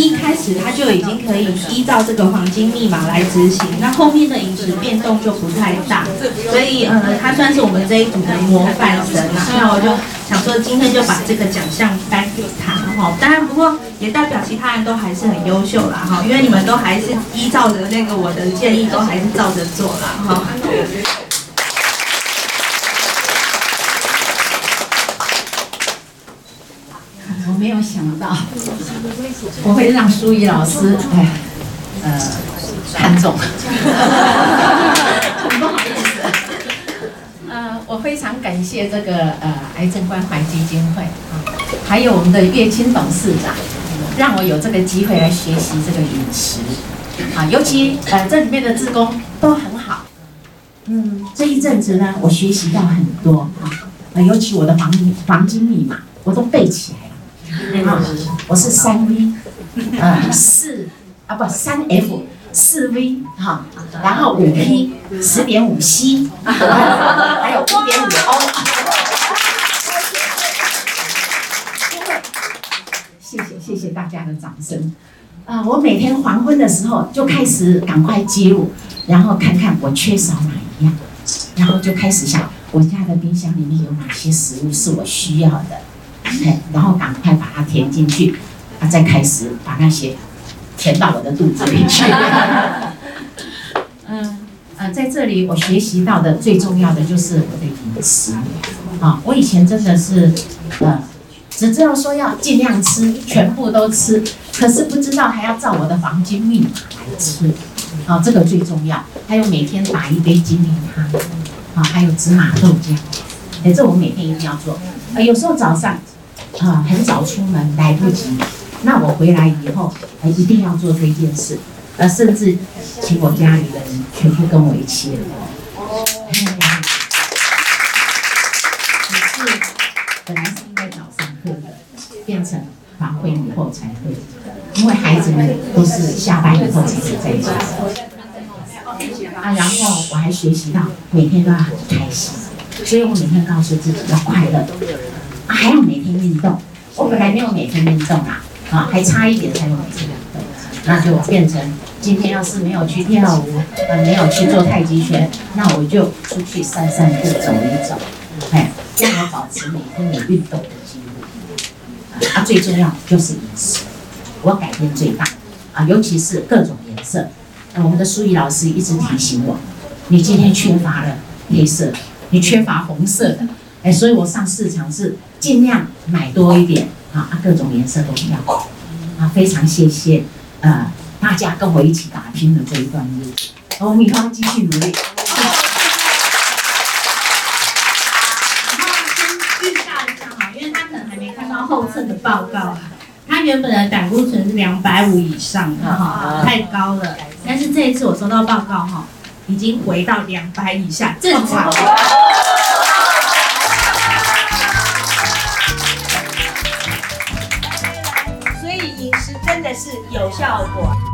一开始它就已经可以依照这个黄金密码来执行，那后面的饮食变动就不太大，所以呃，它算是我们这一组的模范生啊。那我就想说，今天就把这个奖项颁给他哈。当然，不过也代表其他人都还是很优秀啦哈，因为你们都还是依照着那个我的建议，都还是照着做啦哈。没有想到我会让舒怡老师哎呃看中，很不好意思。呃，我非常感谢这个呃癌症关怀基金会啊，还有我们的岳清董事长，让我有这个机会来学习这个饮食啊，尤其呃这里面的志工都很好。嗯，这一阵子呢，我学习到很多啊，呃，尤其我的黄黄金密码我都背起来了。啊，我是三 V，啊，四啊不三 F，四 V 哈，然后五 P，十点五 C，还有一点五 O。谢谢谢谢大家的掌声。啊，我每天黄昏的时候就开始赶快记录，然后看看我缺少哪一样，然后就开始想我家的冰箱里面有哪些食物是我需要的。然后赶快把它填进去，啊，再开始把那些填到我的肚子里去。嗯，呃，在这里我学习到的最重要的就是我的饮食。啊，我以前真的是，呃，只知道说要尽量吃，全部都吃，可是不知道还要照我的黄金密码来吃。啊，这个最重要。还有每天打一杯金莲汤，啊，还有芝麻豆浆，哎，这我每天一定要做。啊，有时候早上。啊，很早出门来不及，那我回来以后，呃，一定要做这件事，呃，甚至请我家里的人全部跟我一起。哦。可是本来是应该早上课的，变成晚会以后才会，因为孩子们都是下班以后才会在家。啊，然后我还学习到每天都要很开心，所以我每天告诉自己要快乐。还要每天运动，我本来没有每天运动啊，啊，还差一点才有每天运动，那就变成今天要是没有去跳舞，呃，没有去做太极拳，那我就出去散散步，走一走，哎，让我保持每天有运动的记录。啊，最重要就是饮食，我改变最大，啊，尤其是各种颜色。那我们的苏怡老师一直提醒我，你今天缺乏了黑色，你缺乏红色的。哎，所以我上市场是尽量买多一点啊，各种颜色都要啊，非常谢谢呃大家跟我一起打拼的这一段路，我们以后继续努力。然后先预告一下哈，因为他可能还没看到后侧的报告啊，他原本的胆固醇是两百五以上的哈，太高了，但是这一次我收到报告哈，已经回到两百以下，正常。真的是有效果。